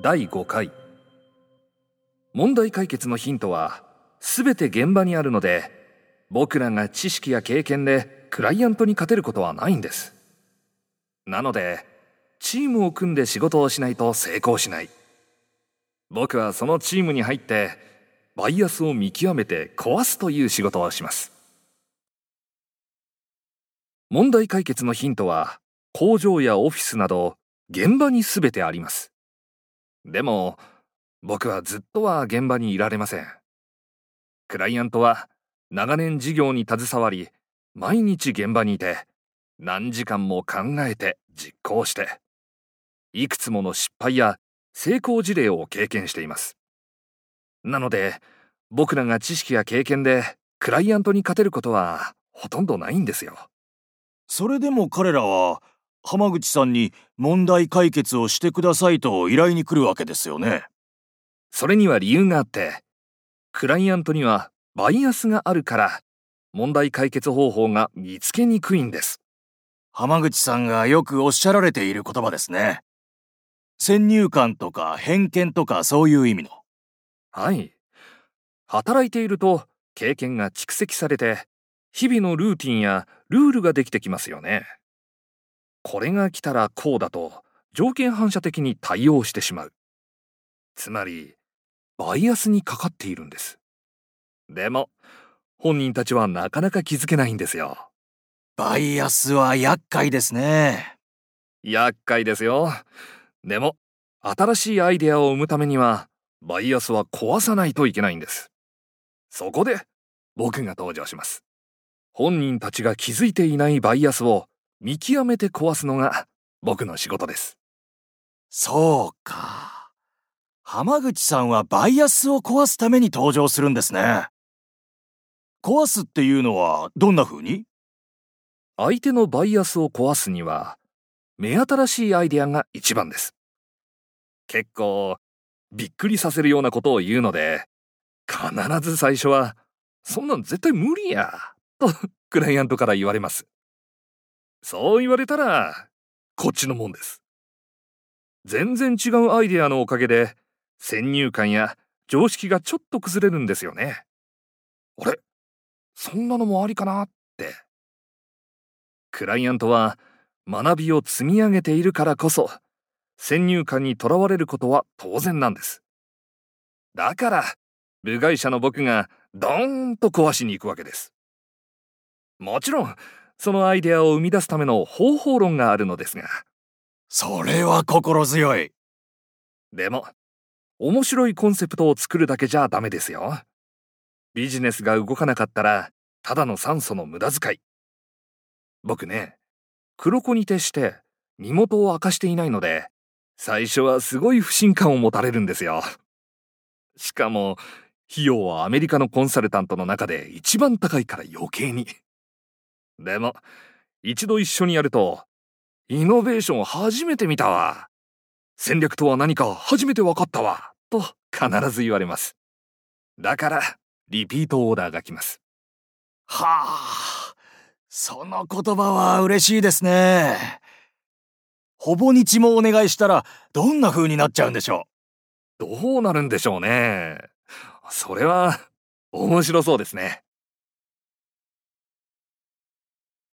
第5回。問題解決のヒントは全て現場にあるので僕らが知識や経験でクライアントに勝てることはないんです。なのでチームを組んで仕事をしないと成功しない。僕はそのチームに入ってバイアスを見極めて壊すという仕事をします。問題解決のヒントは工場やオフィスなど現場に全てあります。でも僕はずっとは現場にいられません。クライアントは長年事業に携わり毎日現場にいて何時間も考えて実行していくつもの失敗や成功事例を経験しています。なので僕らが知識や経験でクライアントに勝てることはほとんどないんですよ。それでも彼らは浜口さんに問題解決をしてくださいと依頼に来るわけですよね。それには理由があってクライアントにはバイアスがあるから問題解決方法が見つけにくいんです。浜口さんがよくおっしゃられている言葉ですね。先入観とか偏見とかそういう意味の。はい。働いていると経験が蓄積されて日々のルーティンやルールができてきますよねこれが来たらこうだと条件反射的に対応してしまう。つまりバイアスにかかっているんです。でも本人たちはなかなか気づけないんですよ。バイアスは厄介ですね。厄介ですよ。でも新しいアイデアを生むためにはバイアスは壊さないといけないんです。そこで僕が登場します。本人たちが気づいていないバイアスを見極めて壊すのが僕の仕事です。そうか。浜口さんはバイアスを壊すために登場するんですね。壊すっていうのはどんな風に？相手のバイアスを壊すには目新しいアイデアが一番です。結構びっくりさせるようなことを言うので必ず最初はそんなん絶対無理やとクライアントから言われますそう言われたらこっちのもんです。全然違うアイデアのおかげで先入観や常識がちょっと崩れるんですよね。あれ？そんなのもありかなって。クライアントは学びを積み上げているからこそ先入観にとらわれることは当然なんです。だから部外者の僕がドーンと壊しに行くわけです。もちろんそのアイデアを生み出すための方法論があるのですが。それは心強い。でも面白いコンセプトを作るだけじゃダメですよ。ビジネスが動かなかったらただの酸素の無駄遣い。僕ね黒子に徹して身元を明かしていないので最初はすごい不信感を持たれるんですよ。しかも費用はアメリカのコンサルタントの中で一番高いから余計にでも一度一緒にやるとイノベーション初めて見たわ。戦略とは何か初めて分かったわ。と必ず言われます。だからリピートオーダーが来ます。はあその言葉は嬉しいですね。ほぼ日もお願いしたらどんな風になっちゃうんでしょう？どうなるんでしょうね。それは面白そうですね